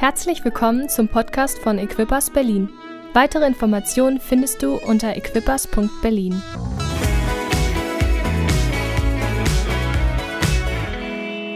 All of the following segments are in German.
Herzlich willkommen zum Podcast von Equippers Berlin. Weitere Informationen findest du unter equippers.berlin.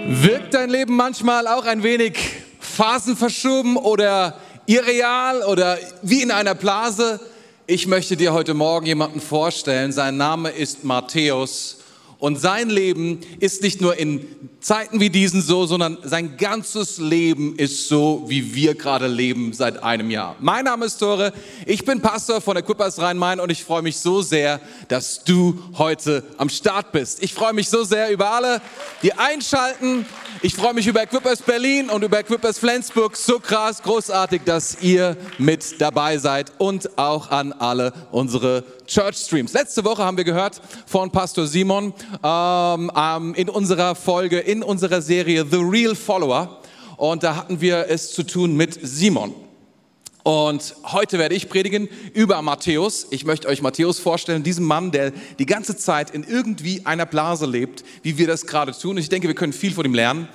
Wirkt dein Leben manchmal auch ein wenig phasenverschoben oder irreal oder wie in einer Blase? Ich möchte dir heute Morgen jemanden vorstellen. Sein Name ist Matthäus und sein Leben ist nicht nur in Zeiten wie diesen so, sondern sein ganzes Leben ist so, wie wir gerade leben seit einem Jahr. Mein Name ist Tore, ich bin Pastor von der Kuppers Rhein-Main und ich freue mich so sehr, dass du heute am Start bist. Ich freue mich so sehr über alle, die einschalten. Ich freue mich über Equippers Berlin und über Equippers Flensburg. So krass, großartig, dass ihr mit dabei seid und auch an alle unsere Church Streams. Letzte Woche haben wir gehört von Pastor Simon ähm, ähm, in unserer Folge, in unserer Serie The Real Follower. Und da hatten wir es zu tun mit Simon. Und heute werde ich predigen über Matthäus. Ich möchte euch Matthäus vorstellen, diesen Mann, der die ganze Zeit in irgendwie einer Blase lebt, wie wir das gerade tun. Ich denke, wir können viel von ihm lernen.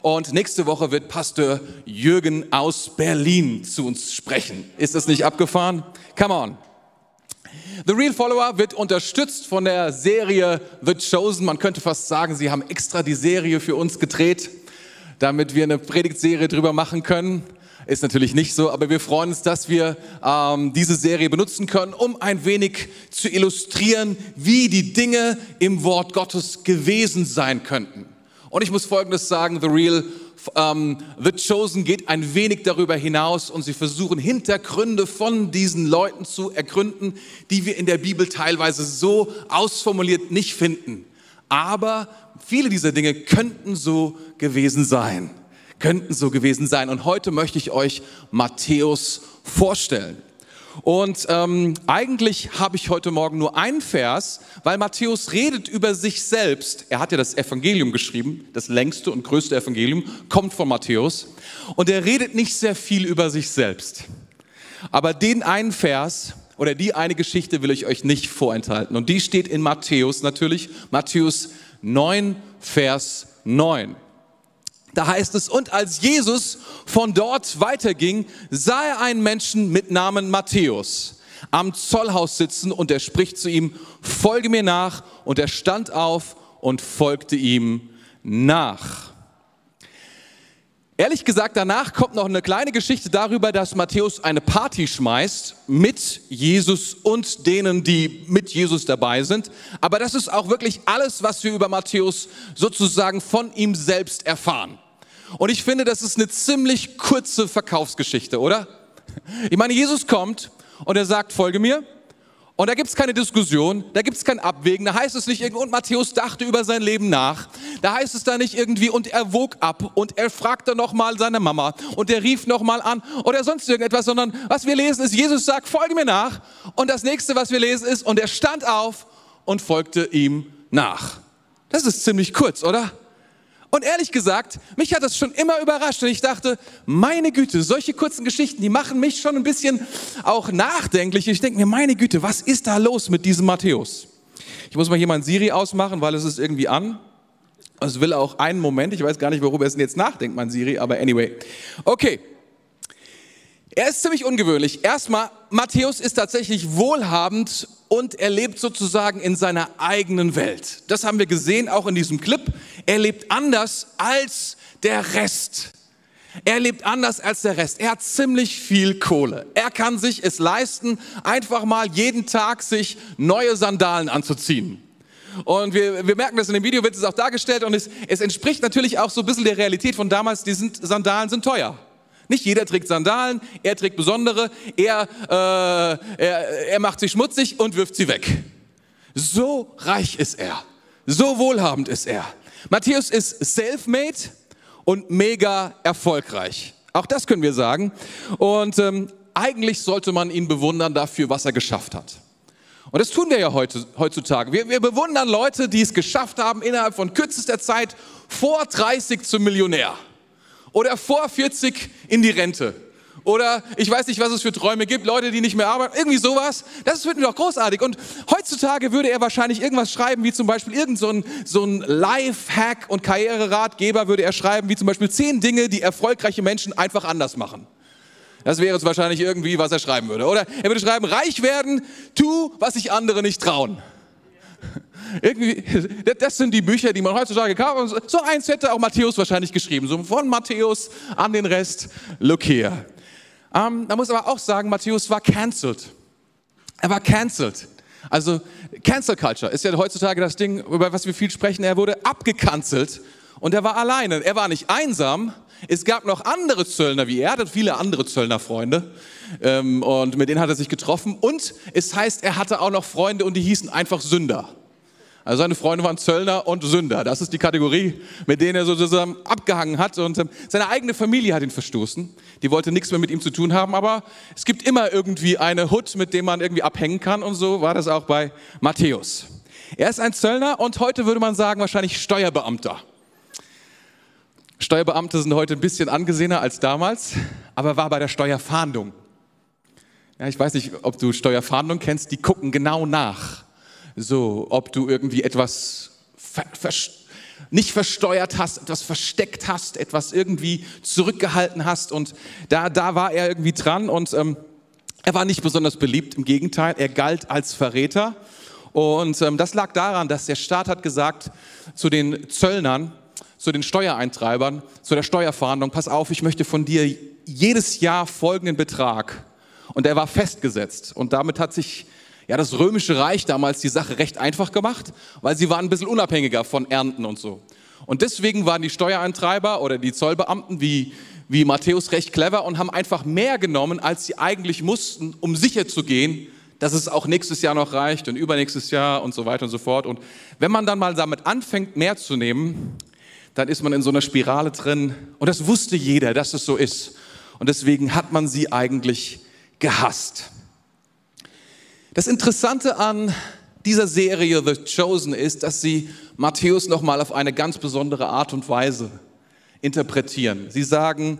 Und nächste Woche wird Pastor Jürgen aus Berlin zu uns sprechen. Ist das nicht abgefahren? Come on. The Real Follower wird unterstützt von der Serie The Chosen. Man könnte fast sagen, sie haben extra die Serie für uns gedreht, damit wir eine Predigtserie drüber machen können. Ist natürlich nicht so, aber wir freuen uns, dass wir ähm, diese Serie benutzen können, um ein wenig zu illustrieren, wie die Dinge im Wort Gottes gewesen sein könnten. Und ich muss Folgendes sagen, The Real ähm, The Chosen geht ein wenig darüber hinaus und sie versuchen Hintergründe von diesen Leuten zu ergründen, die wir in der Bibel teilweise so ausformuliert nicht finden. Aber viele dieser Dinge könnten so gewesen sein. Könnten so gewesen sein. Und heute möchte ich euch Matthäus vorstellen. Und ähm, eigentlich habe ich heute Morgen nur einen Vers, weil Matthäus redet über sich selbst. Er hat ja das Evangelium geschrieben, das längste und größte Evangelium, kommt von Matthäus. Und er redet nicht sehr viel über sich selbst. Aber den einen Vers oder die eine Geschichte will ich euch nicht vorenthalten. Und die steht in Matthäus natürlich, Matthäus 9, Vers 9. Da heißt es, und als Jesus von dort weiterging, sah er einen Menschen mit Namen Matthäus am Zollhaus sitzen und er spricht zu ihm, folge mir nach. Und er stand auf und folgte ihm nach. Ehrlich gesagt, danach kommt noch eine kleine Geschichte darüber, dass Matthäus eine Party schmeißt mit Jesus und denen, die mit Jesus dabei sind. Aber das ist auch wirklich alles, was wir über Matthäus sozusagen von ihm selbst erfahren. Und ich finde, das ist eine ziemlich kurze Verkaufsgeschichte, oder? Ich meine, Jesus kommt und er sagt, folge mir. Und da gibt es keine Diskussion, da gibt es kein Abwägen, da heißt es nicht irgendwie, und Matthäus dachte über sein Leben nach. Da heißt es da nicht irgendwie, und er wog ab und er fragte nochmal seine Mama und er rief nochmal an oder sonst irgendetwas, sondern was wir lesen ist, Jesus sagt, folge mir nach. Und das nächste, was wir lesen ist, und er stand auf und folgte ihm nach. Das ist ziemlich kurz, oder? Und ehrlich gesagt, mich hat das schon immer überrascht und ich dachte, meine Güte, solche kurzen Geschichten, die machen mich schon ein bisschen auch nachdenklich. Ich denke mir, meine Güte, was ist da los mit diesem Matthäus? Ich muss mal hier mein Siri ausmachen, weil es ist irgendwie an. Es will auch einen Moment, ich weiß gar nicht, worüber es denn jetzt nachdenkt, mein Siri, aber anyway. Okay, er ist ziemlich ungewöhnlich. Erstmal, Matthäus ist tatsächlich wohlhabend und er lebt sozusagen in seiner eigenen Welt. Das haben wir gesehen, auch in diesem Clip. Er lebt anders als der Rest. Er lebt anders als der Rest. Er hat ziemlich viel Kohle. Er kann sich es leisten, einfach mal jeden Tag sich neue Sandalen anzuziehen. Und wir, wir merken das in dem Video, wird es auch dargestellt und es, es entspricht natürlich auch so ein bisschen der Realität von damals, die sind, Sandalen sind teuer. Nicht jeder trägt Sandalen, er trägt besondere, er, äh, er, er macht sie schmutzig und wirft sie weg. So reich ist er, so wohlhabend ist er. Matthäus ist self-made und mega erfolgreich. Auch das können wir sagen. Und ähm, eigentlich sollte man ihn bewundern dafür, was er geschafft hat. Und das tun wir ja heute, heutzutage. Wir, wir bewundern Leute, die es geschafft haben, innerhalb von kürzester Zeit vor 30 zum Millionär oder vor 40 in die Rente Oder ich weiß nicht, was es für Träume gibt, Leute, die nicht mehr arbeiten, irgendwie sowas. Das finden wir doch großartig. Und heutzutage würde er wahrscheinlich irgendwas schreiben, wie zum Beispiel irgend so ein, so ein Life-Hack und Karriereratgeber würde er schreiben, wie zum Beispiel zehn Dinge, die erfolgreiche Menschen einfach anders machen. Das wäre es wahrscheinlich irgendwie, was er schreiben würde. Oder er würde schreiben, reich werden, tu, was sich andere nicht trauen. Irgendwie, das sind die Bücher, die man heutzutage kauft. So eins hätte auch Matthäus wahrscheinlich geschrieben. So von Matthäus an den Rest, look here. Ähm, da muss aber auch sagen, Matthäus war cancelled. Er war cancelled. Also Cancel Culture ist ja heutzutage das Ding, über was wir viel sprechen. Er wurde abgekanzelt und er war alleine. Er war nicht einsam. Es gab noch andere Zöllner wie er. Er hatte viele andere Zöllnerfreunde ähm, und mit denen hat er sich getroffen. Und es heißt, er hatte auch noch Freunde und die hießen einfach Sünder. Also seine Freunde waren Zöllner und Sünder. Das ist die Kategorie, mit denen er sozusagen abgehangen hat. Und ähm, seine eigene Familie hat ihn verstoßen. Die wollte nichts mehr mit ihm zu tun haben. Aber es gibt immer irgendwie eine Hut, mit dem man irgendwie abhängen kann. Und so war das auch bei Matthäus. Er ist ein Zöllner und heute würde man sagen wahrscheinlich Steuerbeamter. Steuerbeamte sind heute ein bisschen angesehener als damals, aber er war bei der Steuerfahndung. Ja, ich weiß nicht, ob du Steuerfahndung kennst, die gucken genau nach so, ob du irgendwie etwas ver ver nicht versteuert hast, etwas versteckt hast, etwas irgendwie zurückgehalten hast. Und da, da war er irgendwie dran und ähm, er war nicht besonders beliebt, im Gegenteil, er galt als Verräter. Und ähm, das lag daran, dass der Staat hat gesagt zu den Zöllnern, zu den Steuereintreibern, zu der Steuerfahndung, pass auf, ich möchte von dir jedes Jahr folgenden Betrag. Und er war festgesetzt. Und damit hat sich ja, das römische Reich damals die Sache recht einfach gemacht, weil sie waren ein bisschen unabhängiger von Ernten und so. Und deswegen waren die Steuereintreiber oder die Zollbeamten wie, wie Matthäus recht clever und haben einfach mehr genommen, als sie eigentlich mussten, um sicher zu gehen, dass es auch nächstes Jahr noch reicht und übernächstes Jahr und so weiter und so fort. Und wenn man dann mal damit anfängt, mehr zu nehmen, dann ist man in so einer Spirale drin. Und das wusste jeder, dass es so ist. Und deswegen hat man sie eigentlich gehasst. Das Interessante an dieser Serie The Chosen ist, dass sie Matthäus nochmal auf eine ganz besondere Art und Weise interpretieren. Sie sagen,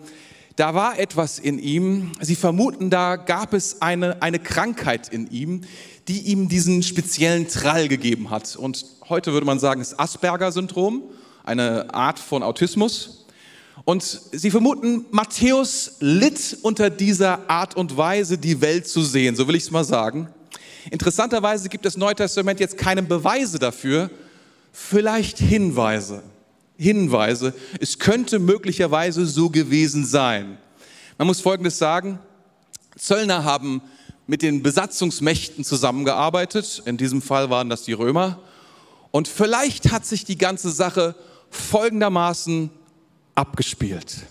da war etwas in ihm, sie vermuten, da gab es eine, eine Krankheit in ihm, die ihm diesen speziellen Trall gegeben hat. Und heute würde man sagen, ist Asperger-Syndrom, eine Art von Autismus. Und sie vermuten, Matthäus litt unter dieser Art und Weise, die Welt zu sehen, so will ich es mal sagen. Interessanterweise gibt das Neue Testament jetzt keine Beweise dafür, vielleicht Hinweise. Hinweise, es könnte möglicherweise so gewesen sein. Man muss Folgendes sagen, Zöllner haben mit den Besatzungsmächten zusammengearbeitet, in diesem Fall waren das die Römer, und vielleicht hat sich die ganze Sache folgendermaßen abgespielt.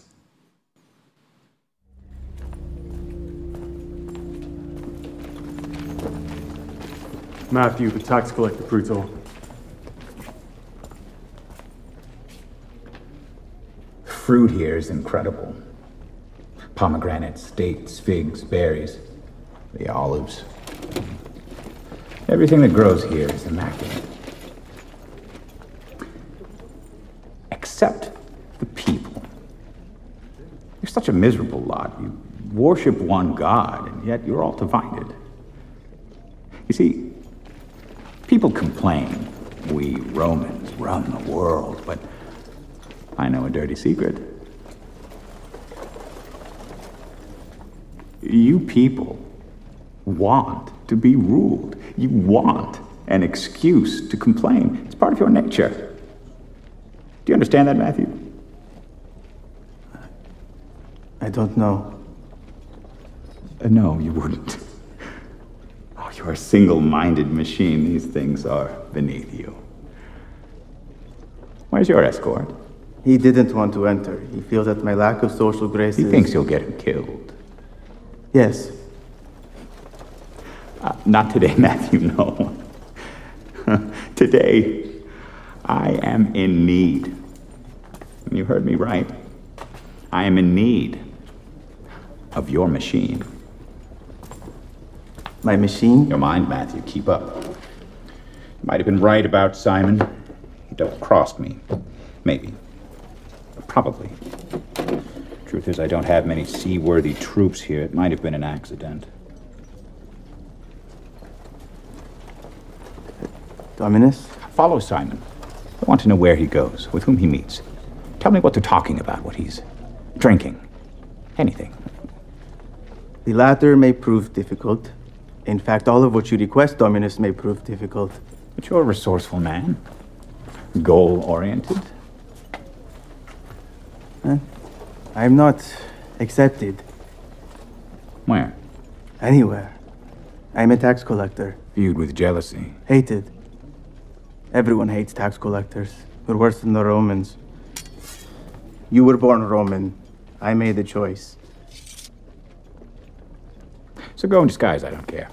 Matthew, the tax collector, Brutal. Fruit here is incredible. Pomegranates, dates, figs, berries, the olives. Everything that grows here is immaculate. Except the people. You're such a miserable lot. You worship one God, and yet you're all divided. You see, People complain we Romans run the world, but I know a dirty secret. You people want to be ruled. You want an excuse to complain. It's part of your nature. Do you understand that, Matthew? I don't know. Uh, no, you wouldn't. You're a single minded machine. These things are beneath you. Where's your escort? He didn't want to enter. He feels that my lack of social grace He thinks you'll get him killed. Yes. Uh, not today, Matthew, no. today, I am in need. You heard me right. I am in need of your machine. My machine? Your mind, Matthew. Keep up. You might have been right about Simon. He double crossed me. Maybe. Probably. Truth is, I don't have many seaworthy troops here. It might have been an accident. Dominus? Follow Simon. I want to know where he goes, with whom he meets. Tell me what they're talking about, what he's drinking. Anything. The latter may prove difficult. In fact, all of what you request, Dominus, may prove difficult. But you're a resourceful man. Goal oriented. I'm not accepted Where? anywhere. I'm a tax collector. Viewed with jealousy. Hated. Everyone hates tax collectors. We're worse than the Romans. You were born Roman. I made the choice. So go in disguise, I don't care.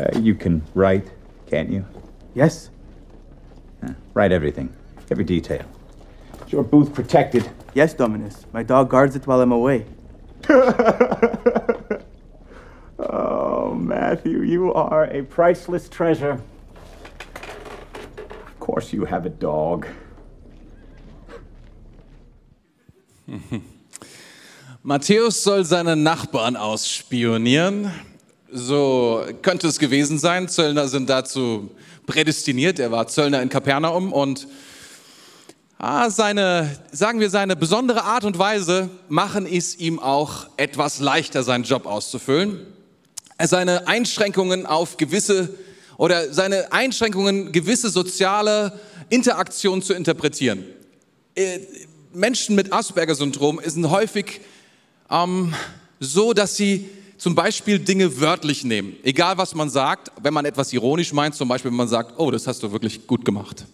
Uh, you can write, can't you? Yes? Uh, write everything, every detail. Is your booth protected? Yes, Dominus. My dog guards it while I'm away. Oh, Matthew, you are a priceless treasure. Of course, you have a dog. Matthäus soll seine Nachbarn ausspionieren. So könnte es gewesen sein. Zöllner sind dazu prädestiniert. Er war Zöllner in Kapernaum und ah, seine, sagen wir, seine besondere Art und Weise machen es ihm auch etwas leichter, seinen Job auszufüllen. Seine Einschränkungen auf gewisse oder seine Einschränkungen, gewisse soziale Interaktion zu interpretieren. Äh, Menschen mit Asperger-Syndrom sind häufig ähm, so, dass sie zum Beispiel Dinge wörtlich nehmen. Egal was man sagt, wenn man etwas ironisch meint, zum Beispiel wenn man sagt, oh, das hast du wirklich gut gemacht,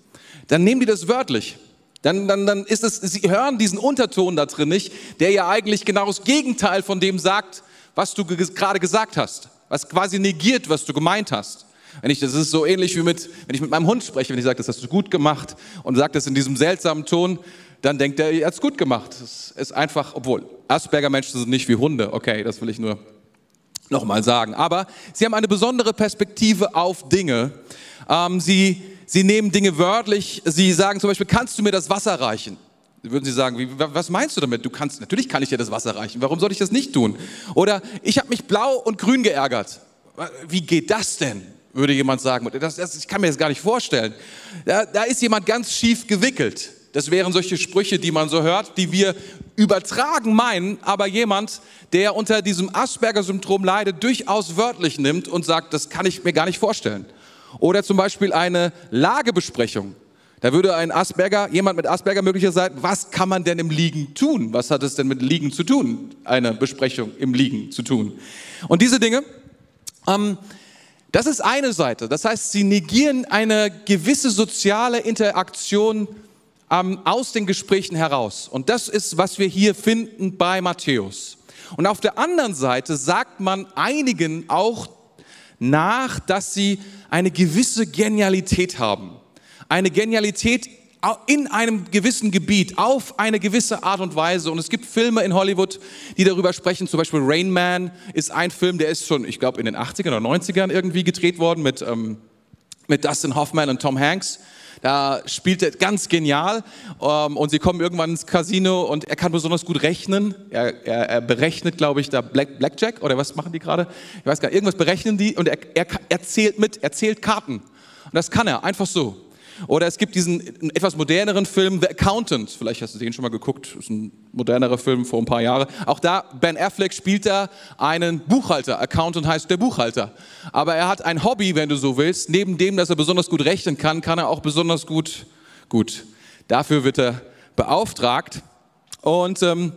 dann nehmen die das wörtlich. Dann, dann, dann ist es, sie hören diesen Unterton da drin nicht, der ja eigentlich genau das Gegenteil von dem sagt, was du ge gerade gesagt hast, was quasi negiert, was du gemeint hast. Wenn ich, das ist so ähnlich wie mit, wenn ich mit meinem Hund spreche, wenn ich sage, das hast du gut gemacht und sage das in diesem seltsamen Ton, dann denkt er, er hat es gut gemacht. Das ist einfach, obwohl Asperger-Menschen sind nicht wie Hunde. Okay, das will ich nur nochmal sagen. Aber sie haben eine besondere Perspektive auf Dinge. Ähm, sie, sie nehmen Dinge wörtlich. Sie sagen zum Beispiel, kannst du mir das Wasser reichen? Würden Sie sagen, wie, was meinst du damit? Du kannst, natürlich kann ich dir das Wasser reichen. Warum soll ich das nicht tun? Oder ich habe mich blau und grün geärgert. Wie geht das denn? Würde jemand sagen. Das, das, ich kann mir das gar nicht vorstellen. Da, da ist jemand ganz schief gewickelt. Das wären solche Sprüche, die man so hört, die wir übertragen meinen, aber jemand, der unter diesem Asperger-Syndrom leidet, durchaus wörtlich nimmt und sagt, das kann ich mir gar nicht vorstellen. Oder zum Beispiel eine Lagebesprechung. Da würde ein Asperger, jemand mit Asperger möglicherweise sagen, was kann man denn im Liegen tun? Was hat es denn mit Liegen zu tun? Eine Besprechung im Liegen zu tun. Und diese Dinge, ähm, das ist eine Seite. Das heißt, sie negieren eine gewisse soziale Interaktion ähm, aus den Gesprächen heraus. Und das ist, was wir hier finden bei Matthäus. Und auf der anderen Seite sagt man einigen auch nach, dass sie eine gewisse Genialität haben. Eine Genialität in einem gewissen Gebiet, auf eine gewisse Art und Weise. Und es gibt Filme in Hollywood, die darüber sprechen. Zum Beispiel Rain Man ist ein Film, der ist schon, ich glaube, in den 80ern oder 90ern irgendwie gedreht worden mit, ähm, mit Dustin Hoffman und Tom Hanks. Da spielt er ganz genial ähm, und sie kommen irgendwann ins Casino und er kann besonders gut rechnen. Er, er, er berechnet, glaube ich, da Black, Blackjack oder was machen die gerade? Ich weiß gar nicht, irgendwas berechnen die und er, er, er zählt mit, er zählt Karten. Und das kann er, einfach so. Oder es gibt diesen etwas moderneren Film The Accountant. Vielleicht hast du den schon mal geguckt. Das ist ein modernerer Film vor ein paar Jahren. Auch da, Ben Affleck spielt da einen Buchhalter. Accountant heißt der Buchhalter. Aber er hat ein Hobby, wenn du so willst. Neben dem, dass er besonders gut rechnen kann, kann er auch besonders gut, gut. Dafür wird er beauftragt. Und ähm,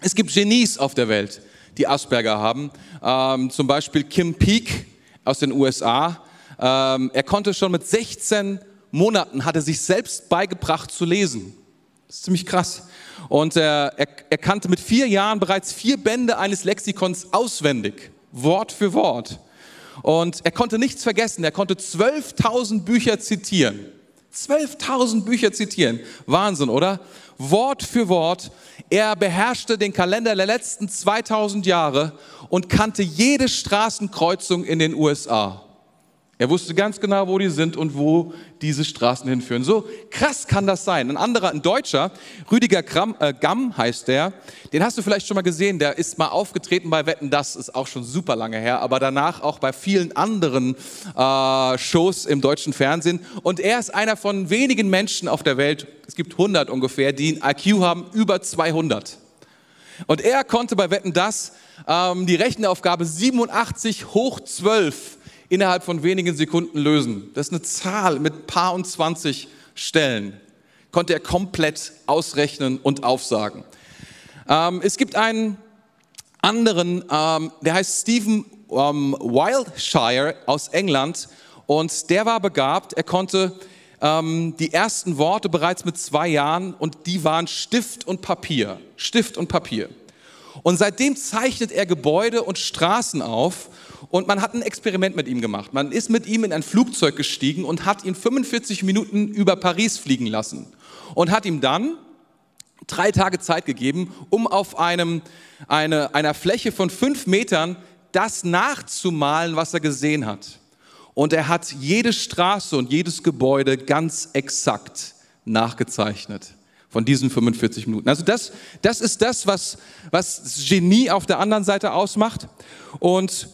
es gibt Genies auf der Welt, die Asperger haben. Ähm, zum Beispiel Kim Peek aus den USA. Ähm, er konnte schon mit 16 Monaten hat er sich selbst beigebracht zu lesen. Das ist ziemlich krass. Und er, er, er kannte mit vier Jahren bereits vier Bände eines Lexikons auswendig, Wort für Wort. Und er konnte nichts vergessen. Er konnte 12.000 Bücher zitieren. 12.000 Bücher zitieren. Wahnsinn, oder? Wort für Wort. Er beherrschte den Kalender der letzten 2000 Jahre und kannte jede Straßenkreuzung in den USA. Er wusste ganz genau, wo die sind und wo diese Straßen hinführen. So krass kann das sein. Ein anderer, ein Deutscher, Rüdiger Gramm, äh, Gamm heißt der, den hast du vielleicht schon mal gesehen, der ist mal aufgetreten bei Wetten, das ist auch schon super lange her, aber danach auch bei vielen anderen äh, Shows im deutschen Fernsehen. Und er ist einer von wenigen Menschen auf der Welt, es gibt 100 ungefähr, die ein IQ haben über 200. Und er konnte bei Wetten, das ähm, die Rechenaufgabe 87 hoch 12 innerhalb von wenigen Sekunden lösen. Das ist eine Zahl mit paar und 20 Stellen. Konnte er komplett ausrechnen und aufsagen. Ähm, es gibt einen anderen, ähm, der heißt Stephen ähm, Wildshire aus England und der war begabt. Er konnte ähm, die ersten Worte bereits mit zwei Jahren und die waren Stift und Papier. Stift und Papier. Und seitdem zeichnet er Gebäude und Straßen auf und man hat ein Experiment mit ihm gemacht. Man ist mit ihm in ein Flugzeug gestiegen und hat ihn 45 Minuten über Paris fliegen lassen und hat ihm dann drei Tage Zeit gegeben, um auf einem, eine, einer Fläche von fünf Metern das nachzumalen, was er gesehen hat. Und er hat jede Straße und jedes Gebäude ganz exakt nachgezeichnet von diesen 45 Minuten. Also das, das ist das, was, was Genie auf der anderen Seite ausmacht. Und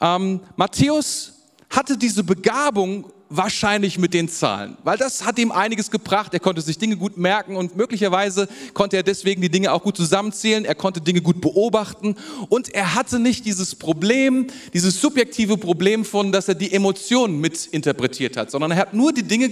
ähm, Matthäus hatte diese Begabung wahrscheinlich mit den Zahlen, weil das hat ihm einiges gebracht. Er konnte sich Dinge gut merken und möglicherweise konnte er deswegen die Dinge auch gut zusammenzählen. Er konnte Dinge gut beobachten und er hatte nicht dieses Problem, dieses subjektive Problem von, dass er die Emotionen mit interpretiert hat, sondern er hat nur die Dinge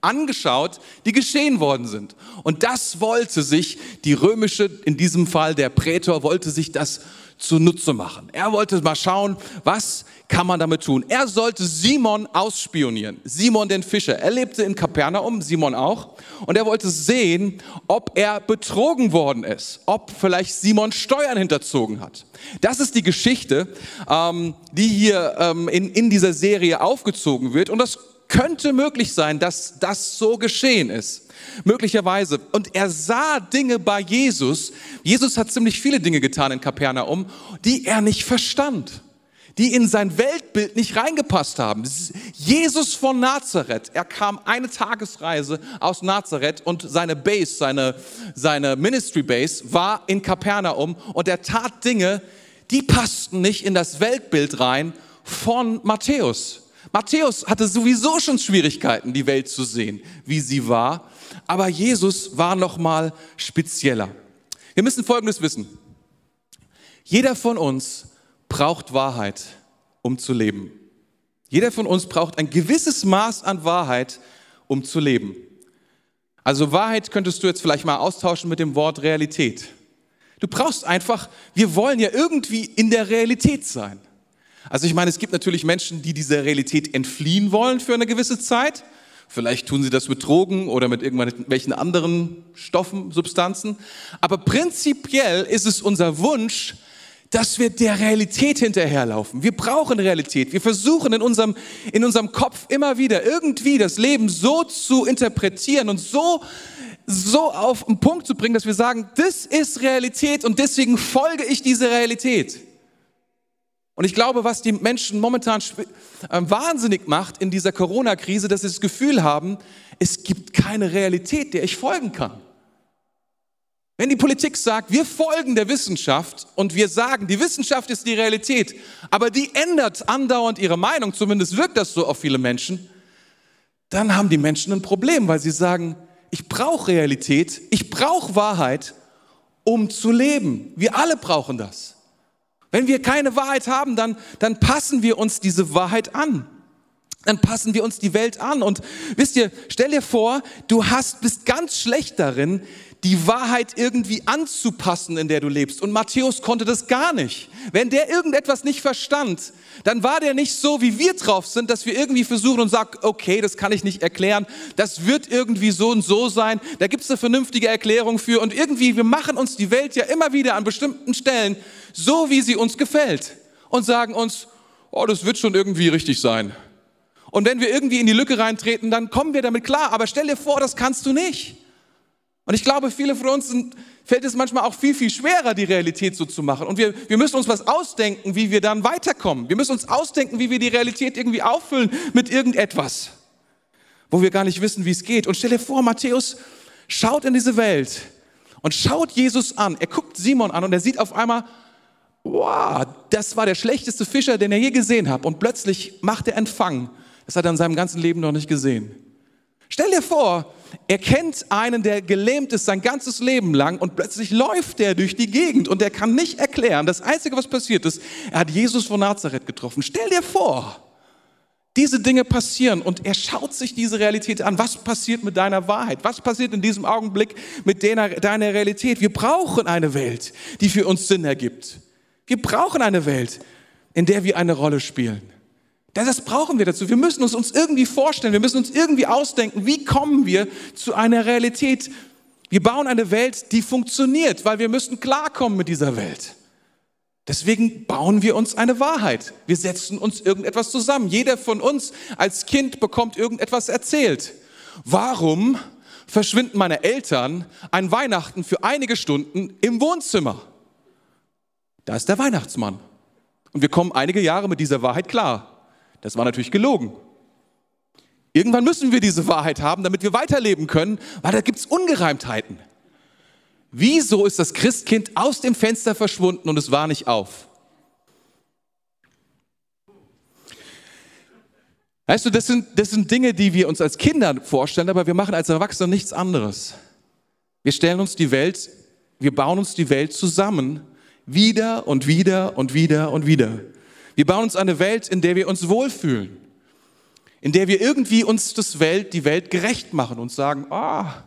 angeschaut, die geschehen worden sind. Und das wollte sich die römische, in diesem Fall der Prätor, wollte sich das zunutze machen. Er wollte mal schauen, was kann man damit tun. Er sollte Simon ausspionieren, Simon den Fischer. Er lebte in Kapernaum, Simon auch, und er wollte sehen, ob er betrogen worden ist, ob vielleicht Simon Steuern hinterzogen hat. Das ist die Geschichte, ähm, die hier ähm, in, in dieser Serie aufgezogen wird, und das könnte möglich sein, dass das so geschehen ist. Möglicherweise. Und er sah Dinge bei Jesus. Jesus hat ziemlich viele Dinge getan in Kapernaum, die er nicht verstand die in sein Weltbild nicht reingepasst haben. Jesus von Nazareth, er kam eine Tagesreise aus Nazareth und seine Base, seine, seine Ministry Base war in Kapernaum und er tat Dinge, die passten nicht in das Weltbild rein von Matthäus. Matthäus hatte sowieso schon Schwierigkeiten, die Welt zu sehen, wie sie war, aber Jesus war noch mal spezieller. Wir müssen Folgendes wissen: Jeder von uns braucht Wahrheit, um zu leben. Jeder von uns braucht ein gewisses Maß an Wahrheit, um zu leben. Also Wahrheit könntest du jetzt vielleicht mal austauschen mit dem Wort Realität. Du brauchst einfach, wir wollen ja irgendwie in der Realität sein. Also ich meine, es gibt natürlich Menschen, die dieser Realität entfliehen wollen für eine gewisse Zeit. Vielleicht tun sie das mit Drogen oder mit irgendwelchen anderen Stoffen, Substanzen. Aber prinzipiell ist es unser Wunsch, dass wir der Realität hinterherlaufen. Wir brauchen Realität. Wir versuchen in unserem, in unserem Kopf immer wieder irgendwie das Leben so zu interpretieren und so, so auf den Punkt zu bringen, dass wir sagen, das ist Realität und deswegen folge ich dieser Realität. Und ich glaube, was die Menschen momentan äh, wahnsinnig macht in dieser Corona-Krise, dass sie das Gefühl haben, es gibt keine Realität, der ich folgen kann. Wenn die Politik sagt, wir folgen der Wissenschaft und wir sagen, die Wissenschaft ist die Realität, aber die ändert andauernd ihre Meinung, zumindest wirkt das so auf viele Menschen, dann haben die Menschen ein Problem, weil sie sagen, ich brauche Realität, ich brauche Wahrheit, um zu leben. Wir alle brauchen das. Wenn wir keine Wahrheit haben, dann, dann passen wir uns diese Wahrheit an. Dann passen wir uns die Welt an. Und wisst ihr, stell dir vor, du hast, bist ganz schlecht darin, die Wahrheit irgendwie anzupassen, in der du lebst. Und Matthäus konnte das gar nicht. Wenn der irgendetwas nicht verstand, dann war der nicht so, wie wir drauf sind, dass wir irgendwie versuchen und sagen, okay, das kann ich nicht erklären, das wird irgendwie so und so sein, da gibt es eine vernünftige Erklärung für. Und irgendwie, wir machen uns die Welt ja immer wieder an bestimmten Stellen so, wie sie uns gefällt. Und sagen uns, oh, das wird schon irgendwie richtig sein. Und wenn wir irgendwie in die Lücke reintreten, dann kommen wir damit klar. Aber stell dir vor, das kannst du nicht. Und ich glaube, viele von uns sind, fällt es manchmal auch viel, viel schwerer, die Realität so zu machen. Und wir, wir müssen uns was ausdenken, wie wir dann weiterkommen. Wir müssen uns ausdenken, wie wir die Realität irgendwie auffüllen mit irgendetwas, wo wir gar nicht wissen, wie es geht. Und stell dir vor, Matthäus schaut in diese Welt und schaut Jesus an. Er guckt Simon an und er sieht auf einmal, wow, das war der schlechteste Fischer, den er je gesehen hat. Und plötzlich macht er Empfang. Das hat er in seinem ganzen Leben noch nicht gesehen. Stell dir vor, er kennt einen, der gelähmt ist sein ganzes Leben lang und plötzlich läuft er durch die Gegend und er kann nicht erklären. Das Einzige, was passiert ist, er hat Jesus von Nazareth getroffen. Stell dir vor, diese Dinge passieren und er schaut sich diese Realität an. Was passiert mit deiner Wahrheit? Was passiert in diesem Augenblick mit deiner, deiner Realität? Wir brauchen eine Welt, die für uns Sinn ergibt. Wir brauchen eine Welt, in der wir eine Rolle spielen. Das brauchen wir dazu. Wir müssen uns, uns irgendwie vorstellen, wir müssen uns irgendwie ausdenken, wie kommen wir zu einer Realität. Wir bauen eine Welt, die funktioniert, weil wir müssen klarkommen mit dieser Welt. Deswegen bauen wir uns eine Wahrheit. Wir setzen uns irgendetwas zusammen. Jeder von uns als Kind bekommt irgendetwas erzählt. Warum verschwinden meine Eltern an Weihnachten für einige Stunden im Wohnzimmer? Da ist der Weihnachtsmann. Und wir kommen einige Jahre mit dieser Wahrheit klar. Das war natürlich gelogen. Irgendwann müssen wir diese Wahrheit haben, damit wir weiterleben können, weil da gibt es Ungereimtheiten. Wieso ist das Christkind aus dem Fenster verschwunden und es war nicht auf? Weißt du, das sind, das sind Dinge, die wir uns als Kinder vorstellen, aber wir machen als Erwachsene nichts anderes. Wir stellen uns die Welt, wir bauen uns die Welt zusammen, wieder und wieder und wieder und wieder. Wir bauen uns eine Welt, in der wir uns wohlfühlen, in der wir irgendwie uns das Welt, die Welt gerecht machen und sagen, ah,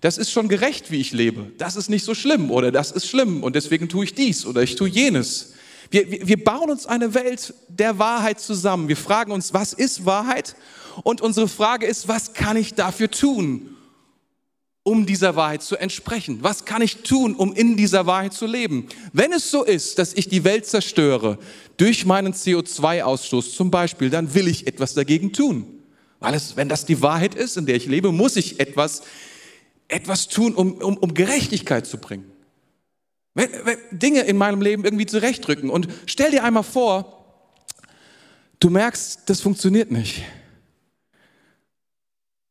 das ist schon gerecht, wie ich lebe. Das ist nicht so schlimm oder das ist schlimm und deswegen tue ich dies oder ich tue jenes. Wir, wir bauen uns eine Welt der Wahrheit zusammen. Wir fragen uns, was ist Wahrheit? Und unsere Frage ist, was kann ich dafür tun, um dieser Wahrheit zu entsprechen? Was kann ich tun, um in dieser Wahrheit zu leben? Wenn es so ist, dass ich die Welt zerstöre durch meinen CO2-Ausstoß zum Beispiel, dann will ich etwas dagegen tun. Weil es, wenn das die Wahrheit ist, in der ich lebe, muss ich etwas, etwas tun, um, um, um Gerechtigkeit zu bringen. Wenn, wenn Dinge in meinem Leben irgendwie zurechtrücken. Und stell dir einmal vor, du merkst, das funktioniert nicht.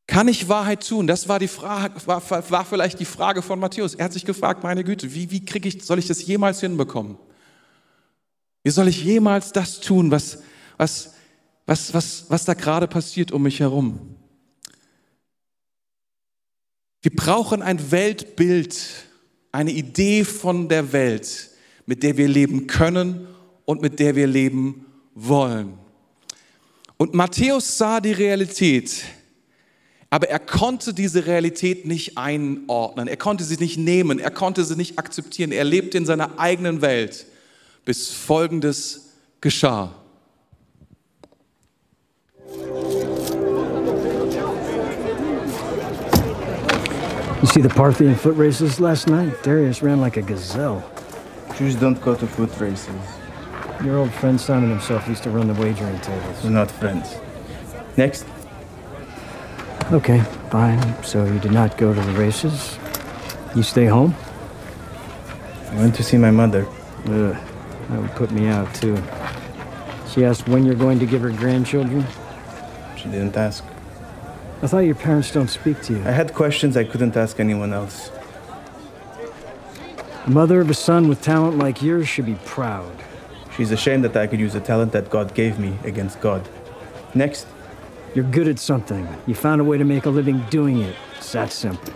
Kann ich Wahrheit tun? Das war, die Frage, war, war vielleicht die Frage von Matthäus. Er hat sich gefragt, meine Güte, wie, wie kriege ich, soll ich das jemals hinbekommen? Wie soll ich jemals das tun, was, was, was, was, was da gerade passiert um mich herum? Wir brauchen ein Weltbild, eine Idee von der Welt, mit der wir leben können und mit der wir leben wollen. Und Matthäus sah die Realität aber er konnte diese Realität nicht einordnen, er konnte sie nicht nehmen, er konnte sie nicht akzeptieren. Er lebte in seiner eigenen Welt, bis Folgendes geschah. You see the Parthian foot races last night? Darius ran like a gazelle. Jews don't go to foot races. Your old friend Simon himself used to run the wagering tables. We're not friends. Next. Okay, fine. So you did not go to the races? You stay home? I went to see my mother. Ugh, that would put me out, too. She asked when you're going to give her grandchildren? She didn't ask. I thought your parents don't speak to you. I had questions I couldn't ask anyone else. The mother of a son with talent like yours should be proud. She's ashamed that I could use the talent that God gave me against God. Next. You're good at something. You found a way to make a living doing it. It's that simple.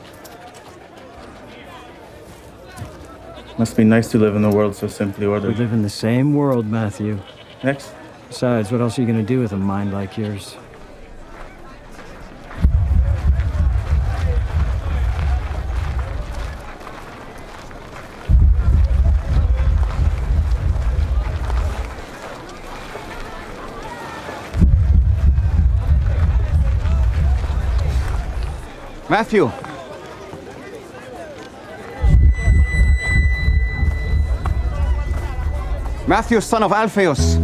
Must be nice to live in a world so simply ordered. We live in the same world, Matthew. Next. Besides, what else are you going to do with a mind like yours? Matthew. Matthew, son of Alphaeus.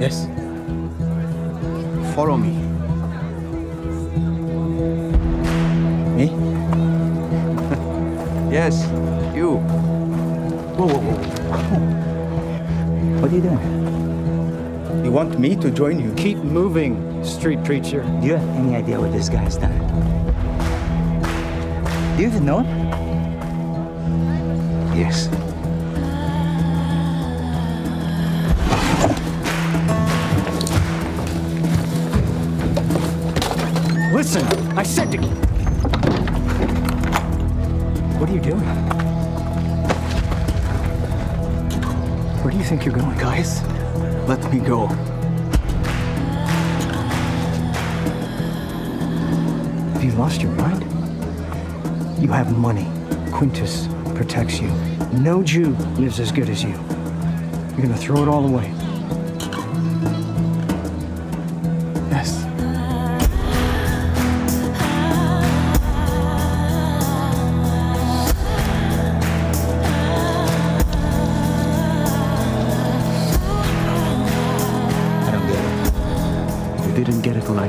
Yes. follow me. Me? Yes, you. Whoa, whoa, whoa. What are you doing? You want me to join you? Keep moving, street preacher. Do you have any idea what this guy's done? Do you even know him? Yes. Listen, I said to. What are you doing? Where do you think you're going? Guys, let me go. Have you lost your mind? You have money. Quintus protects you. No Jew lives as good as you. You're gonna throw it all away.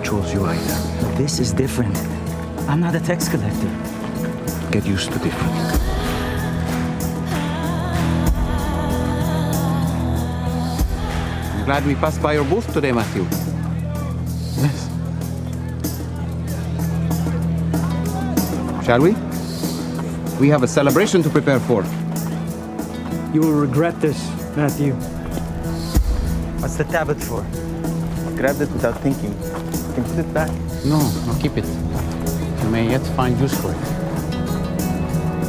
Chose you either. This is different. I'm not a tax collector. Get used to different. I'm glad we passed by your booth today, Matthew. Yes. Shall we? We have a celebration to prepare for. You will regret this, Matthew. What's the tablet for? Grabbed it without thinking. You can put it back. No, no, keep it. You may yet find use for it.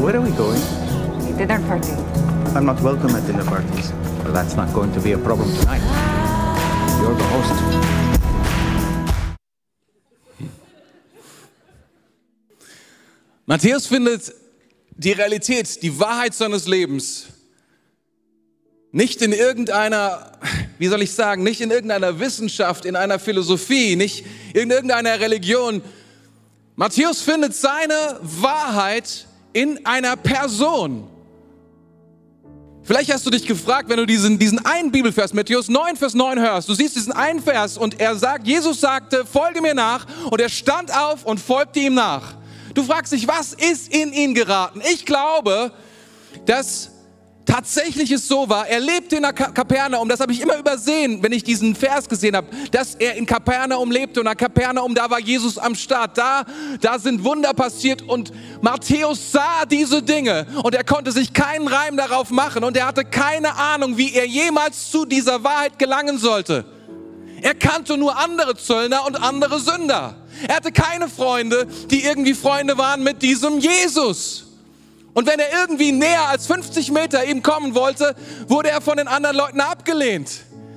Where are we going? Dinner party. I'm not welcome at dinner parties. Well, that's not going to be a problem tonight. You're the host. Matthäus findet die Realität, die Wahrheit seines Lebens nicht in irgendeiner, wie soll ich sagen, nicht in irgendeiner Wissenschaft, in einer Philosophie, nicht in irgendeiner Religion. Matthäus findet seine Wahrheit in einer Person. Vielleicht hast du dich gefragt, wenn du diesen, diesen einen Bibelvers, Matthäus 9, Vers 9 hörst. Du siehst diesen einen Vers und er sagt, Jesus sagte, folge mir nach und er stand auf und folgte ihm nach. Du fragst dich, was ist in ihn geraten? Ich glaube, dass tatsächlich es so war, er lebte in Kapernaum, das habe ich immer übersehen, wenn ich diesen Vers gesehen habe, dass er in Kapernaum lebte und in Kapernaum, da war Jesus am Start, da, da sind Wunder passiert und Matthäus sah diese Dinge und er konnte sich keinen Reim darauf machen und er hatte keine Ahnung, wie er jemals zu dieser Wahrheit gelangen sollte. Er kannte nur andere Zöllner und andere Sünder. Er hatte keine Freunde, die irgendwie Freunde waren mit diesem Jesus. Und wenn er irgendwie näher als 50 Meter ihm kommen wollte, wurde er von den anderen Leuten abgelehnt,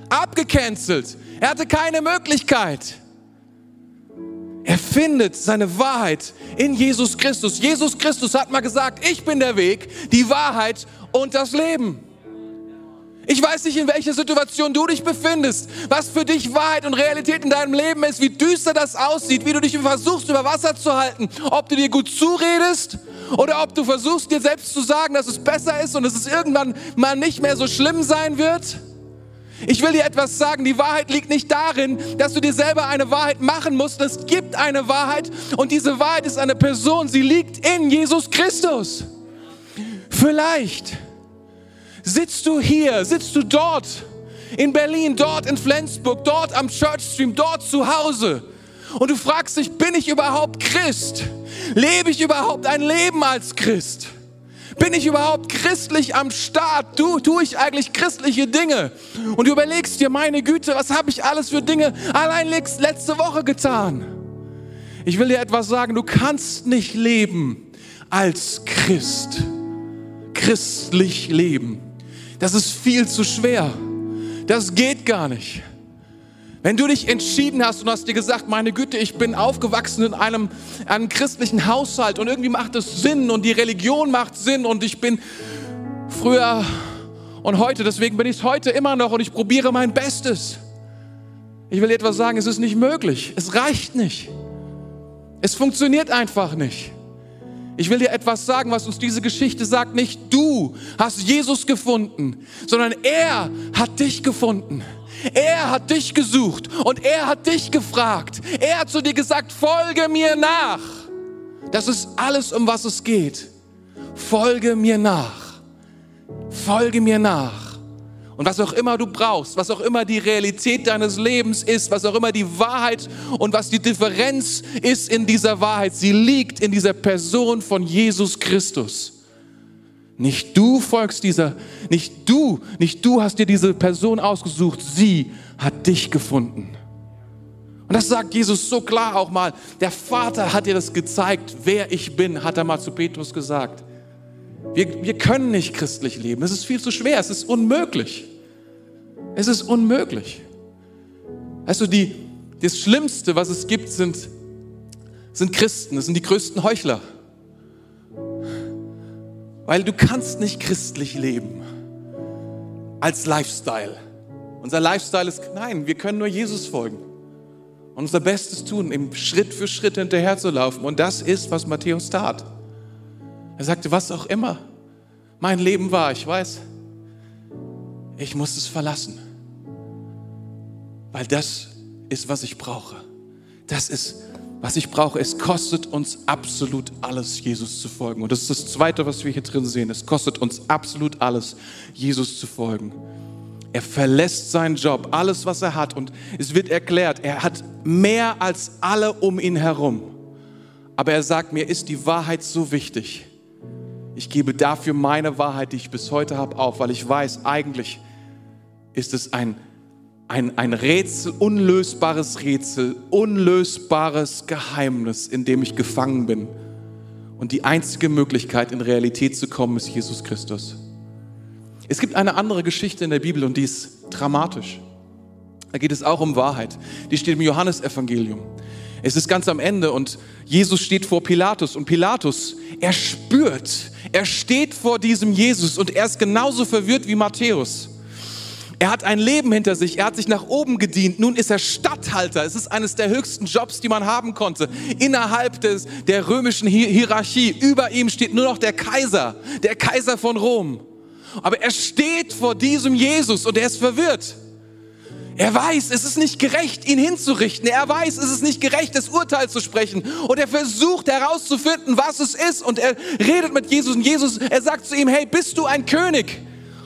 abgecancelt. Er hatte keine Möglichkeit. Er findet seine Wahrheit in Jesus Christus. Jesus Christus hat mal gesagt, ich bin der Weg, die Wahrheit und das Leben. Ich weiß nicht, in welcher Situation du dich befindest, was für dich Wahrheit und Realität in deinem Leben ist, wie düster das aussieht, wie du dich versuchst, über Wasser zu halten, ob du dir gut zuredest oder ob du versuchst, dir selbst zu sagen, dass es besser ist und dass es irgendwann mal nicht mehr so schlimm sein wird. Ich will dir etwas sagen, die Wahrheit liegt nicht darin, dass du dir selber eine Wahrheit machen musst. Es gibt eine Wahrheit und diese Wahrheit ist eine Person, sie liegt in Jesus Christus. Vielleicht sitzt du hier, sitzt du dort in Berlin, dort in Flensburg, dort am Church Stream, dort zu Hause und du fragst dich, bin ich überhaupt Christ? Lebe ich überhaupt ein Leben als Christ? Bin ich überhaupt christlich am Start? Du, tue ich eigentlich christliche Dinge? Und du überlegst dir, meine Güte, was habe ich alles für Dinge allein letzte Woche getan? Ich will dir etwas sagen, du kannst nicht leben als Christ. Christlich leben. Das ist viel zu schwer. Das geht gar nicht. Wenn du dich entschieden hast und hast dir gesagt, meine Güte, ich bin aufgewachsen in einem, einem christlichen Haushalt und irgendwie macht es Sinn und die Religion macht Sinn und ich bin früher und heute, deswegen bin ich es heute immer noch und ich probiere mein Bestes. Ich will dir etwas sagen, es ist nicht möglich. Es reicht nicht. Es funktioniert einfach nicht. Ich will dir etwas sagen, was uns diese Geschichte sagt. Nicht du hast Jesus gefunden, sondern er hat dich gefunden. Er hat dich gesucht und er hat dich gefragt. Er hat zu dir gesagt, folge mir nach. Das ist alles, um was es geht. Folge mir nach. Folge mir nach. Und was auch immer du brauchst, was auch immer die Realität deines Lebens ist, was auch immer die Wahrheit und was die Differenz ist in dieser Wahrheit, sie liegt in dieser Person von Jesus Christus. Nicht du folgst dieser, nicht du, nicht du hast dir diese Person ausgesucht, sie hat dich gefunden. Und das sagt Jesus so klar auch mal. Der Vater hat dir das gezeigt, wer ich bin, hat er mal zu Petrus gesagt. Wir, wir können nicht christlich leben. Es ist viel zu schwer. Es ist unmöglich. Es ist unmöglich. Weißt du, die, das Schlimmste, was es gibt, sind, sind Christen. Das sind die größten Heuchler. Weil du kannst nicht christlich leben als Lifestyle. Unser Lifestyle ist, nein, wir können nur Jesus folgen und unser Bestes tun, ihm Schritt für Schritt hinterher zu laufen. Und das ist, was Matthäus tat. Er sagte, was auch immer mein Leben war, ich weiß, ich muss es verlassen. Weil das ist, was ich brauche. Das ist, was ich brauche. Es kostet uns absolut alles, Jesus zu folgen. Und das ist das Zweite, was wir hier drin sehen. Es kostet uns absolut alles, Jesus zu folgen. Er verlässt seinen Job, alles, was er hat. Und es wird erklärt, er hat mehr als alle um ihn herum. Aber er sagt, mir ist die Wahrheit so wichtig. Ich gebe dafür meine Wahrheit, die ich bis heute habe, auf, weil ich weiß, eigentlich ist es ein, ein, ein Rätsel, unlösbares Rätsel, unlösbares Geheimnis, in dem ich gefangen bin. Und die einzige Möglichkeit, in Realität zu kommen, ist Jesus Christus. Es gibt eine andere Geschichte in der Bibel und die ist dramatisch. Da geht es auch um Wahrheit. Die steht im Johannesevangelium. Es ist ganz am Ende und Jesus steht vor Pilatus und Pilatus, er spürt, er steht vor diesem Jesus und er ist genauso verwirrt wie Matthäus. Er hat ein Leben hinter sich, er hat sich nach oben gedient, nun ist er Statthalter. Es ist eines der höchsten Jobs, die man haben konnte. Innerhalb des, der römischen Hierarchie, über ihm steht nur noch der Kaiser, der Kaiser von Rom. Aber er steht vor diesem Jesus und er ist verwirrt. Er weiß, es ist nicht gerecht, ihn hinzurichten. Er weiß, es ist nicht gerecht, das Urteil zu sprechen. Und er versucht herauszufinden, was es ist. Und er redet mit Jesus. Und Jesus, er sagt zu ihm, hey, bist du ein König?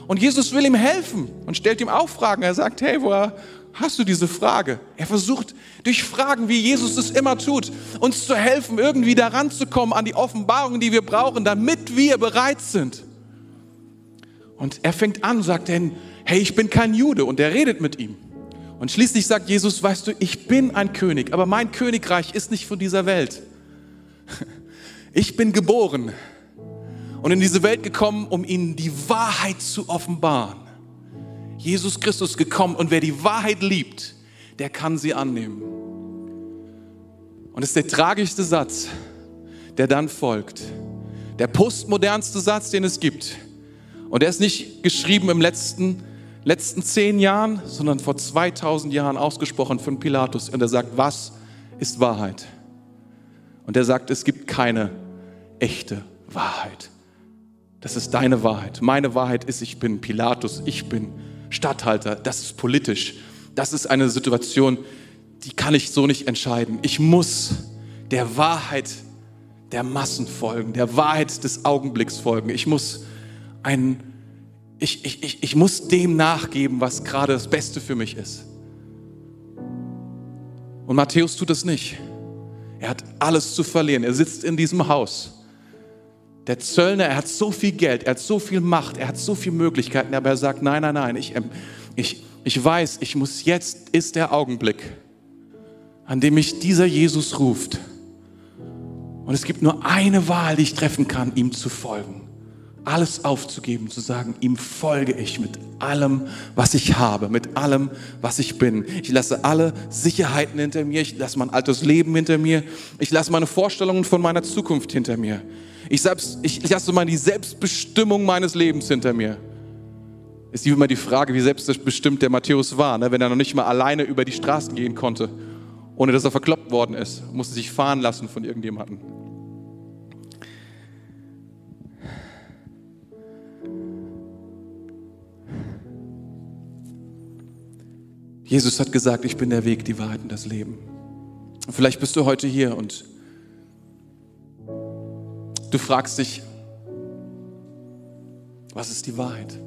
Und Jesus will ihm helfen und stellt ihm auch Fragen. Er sagt, hey, woher hast du diese Frage? Er versucht durch Fragen, wie Jesus es immer tut, uns zu helfen, irgendwie daran zu kommen an die Offenbarungen, die wir brauchen, damit wir bereit sind. Und er fängt an, sagt dann, hey, ich bin kein Jude. Und er redet mit ihm. Und schließlich sagt Jesus, weißt du, ich bin ein König, aber mein Königreich ist nicht von dieser Welt. Ich bin geboren und in diese Welt gekommen, um ihnen die Wahrheit zu offenbaren. Jesus Christus gekommen und wer die Wahrheit liebt, der kann sie annehmen. Und es ist der tragischste Satz, der dann folgt. Der postmodernste Satz, den es gibt. Und er ist nicht geschrieben im letzten, letzten zehn Jahren, sondern vor 2000 Jahren ausgesprochen von Pilatus. Und er sagt, was ist Wahrheit? Und er sagt, es gibt keine echte Wahrheit. Das ist deine Wahrheit. Meine Wahrheit ist, ich bin Pilatus, ich bin Statthalter. Das ist politisch. Das ist eine Situation, die kann ich so nicht entscheiden. Ich muss der Wahrheit der Massen folgen, der Wahrheit des Augenblicks folgen. Ich muss ein, ich, ich, ich, ich muss dem nachgeben, was gerade das Beste für mich ist. Und Matthäus tut es nicht. Er hat alles zu verlieren. Er sitzt in diesem Haus. Der Zöllner, er hat so viel Geld, er hat so viel Macht, er hat so viele Möglichkeiten, aber er sagt, nein, nein, nein, ich, ähm, ich, ich weiß, ich muss, jetzt ist der Augenblick, an dem mich dieser Jesus ruft. Und es gibt nur eine Wahl, die ich treffen kann, ihm zu folgen alles aufzugeben, zu sagen, ihm folge ich mit allem, was ich habe, mit allem, was ich bin. Ich lasse alle Sicherheiten hinter mir, ich lasse mein altes Leben hinter mir, ich lasse meine Vorstellungen von meiner Zukunft hinter mir. Ich, selbst, ich, ich lasse mal die Selbstbestimmung meines Lebens hinter mir. Ist immer die Frage, wie selbstbestimmt der Matthäus war, ne? wenn er noch nicht mal alleine über die Straßen gehen konnte, ohne dass er verkloppt worden ist, musste sich fahren lassen von irgendjemandem. Jesus hat gesagt, ich bin der Weg, die Wahrheit und das Leben. Vielleicht bist du heute hier und du fragst dich, was ist die Wahrheit?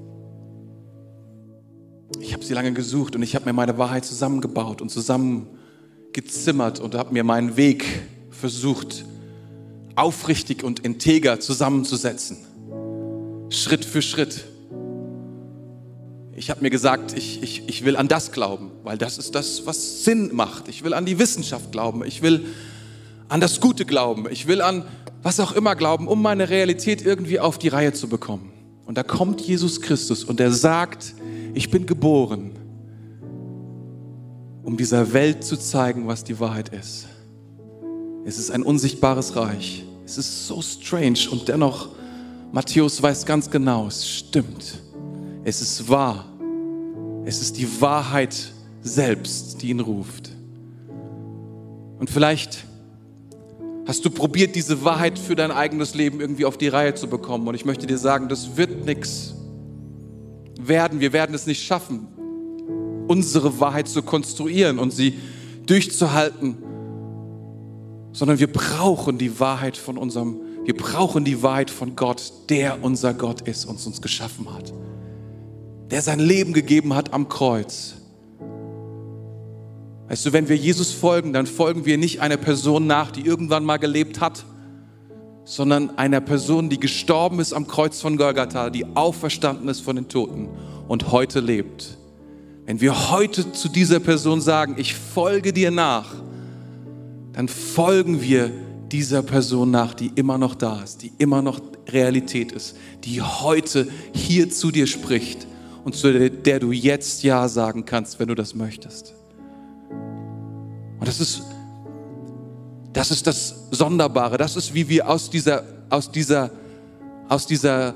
Ich habe sie lange gesucht und ich habe mir meine Wahrheit zusammengebaut und zusammengezimmert und habe mir meinen Weg versucht, aufrichtig und integer zusammenzusetzen. Schritt für Schritt. Ich habe mir gesagt, ich, ich, ich will an das glauben, weil das ist das, was Sinn macht. Ich will an die Wissenschaft glauben. Ich will an das Gute glauben. Ich will an was auch immer glauben, um meine Realität irgendwie auf die Reihe zu bekommen. Und da kommt Jesus Christus und er sagt, ich bin geboren, um dieser Welt zu zeigen, was die Wahrheit ist. Es ist ein unsichtbares Reich. Es ist so strange und dennoch, Matthäus weiß ganz genau, es stimmt. Es ist wahr. Es ist die Wahrheit selbst, die ihn ruft. Und vielleicht hast du probiert, diese Wahrheit für dein eigenes Leben irgendwie auf die Reihe zu bekommen. Und ich möchte dir sagen, das wird nichts werden. Wir werden es nicht schaffen, unsere Wahrheit zu konstruieren und sie durchzuhalten, sondern wir brauchen die Wahrheit von unserem, wir brauchen die Wahrheit von Gott, der unser Gott ist und uns geschaffen hat, der sein Leben gegeben hat am Kreuz. Weißt du, wenn wir Jesus folgen, dann folgen wir nicht einer Person nach, die irgendwann mal gelebt hat, sondern einer Person, die gestorben ist am Kreuz von Golgatha, die auferstanden ist von den Toten und heute lebt. Wenn wir heute zu dieser Person sagen, ich folge dir nach, dann folgen wir dieser Person nach, die immer noch da ist, die immer noch Realität ist, die heute hier zu dir spricht und zu der, der du jetzt Ja sagen kannst, wenn du das möchtest. Und das ist das ist das Sonderbare. Das ist, wie wir aus dieser, aus dieser, aus dieser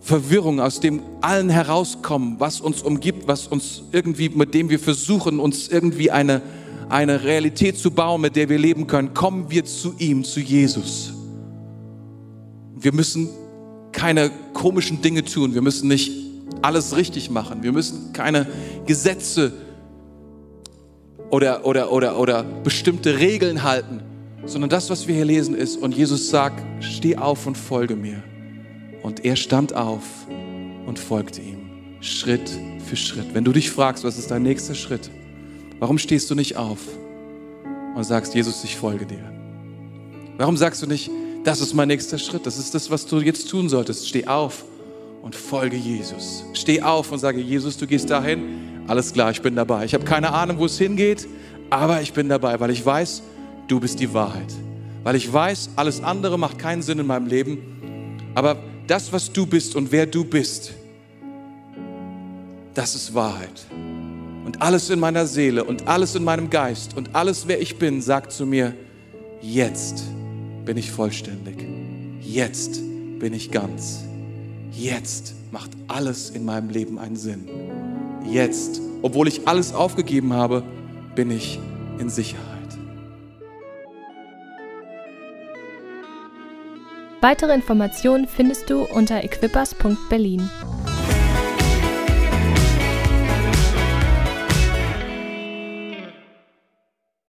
Verwirrung, aus dem allen herauskommen, was uns umgibt, was uns irgendwie, mit dem wir versuchen, uns irgendwie eine, eine Realität zu bauen, mit der wir leben können, kommen wir zu ihm, zu Jesus. Wir müssen keine komischen Dinge tun. Wir müssen nicht alles richtig machen. Wir müssen keine Gesetze oder, oder, oder, oder bestimmte Regeln halten, sondern das, was wir hier lesen, ist, und Jesus sagt, steh auf und folge mir. Und er stand auf und folgte ihm, Schritt für Schritt. Wenn du dich fragst, was ist dein nächster Schritt, warum stehst du nicht auf und sagst, Jesus, ich folge dir? Warum sagst du nicht, das ist mein nächster Schritt, das ist das, was du jetzt tun solltest? Steh auf und folge Jesus. Steh auf und sage, Jesus, du gehst dahin, alles klar, ich bin dabei. Ich habe keine Ahnung, wo es hingeht, aber ich bin dabei, weil ich weiß, du bist die Wahrheit. Weil ich weiß, alles andere macht keinen Sinn in meinem Leben. Aber das, was du bist und wer du bist, das ist Wahrheit. Und alles in meiner Seele und alles in meinem Geist und alles, wer ich bin, sagt zu mir, jetzt bin ich vollständig. Jetzt bin ich ganz. Jetzt macht alles in meinem Leben einen Sinn jetzt, obwohl ich alles aufgegeben habe, bin ich in Sicherheit. Weitere Informationen findest du unter equippers.berlin.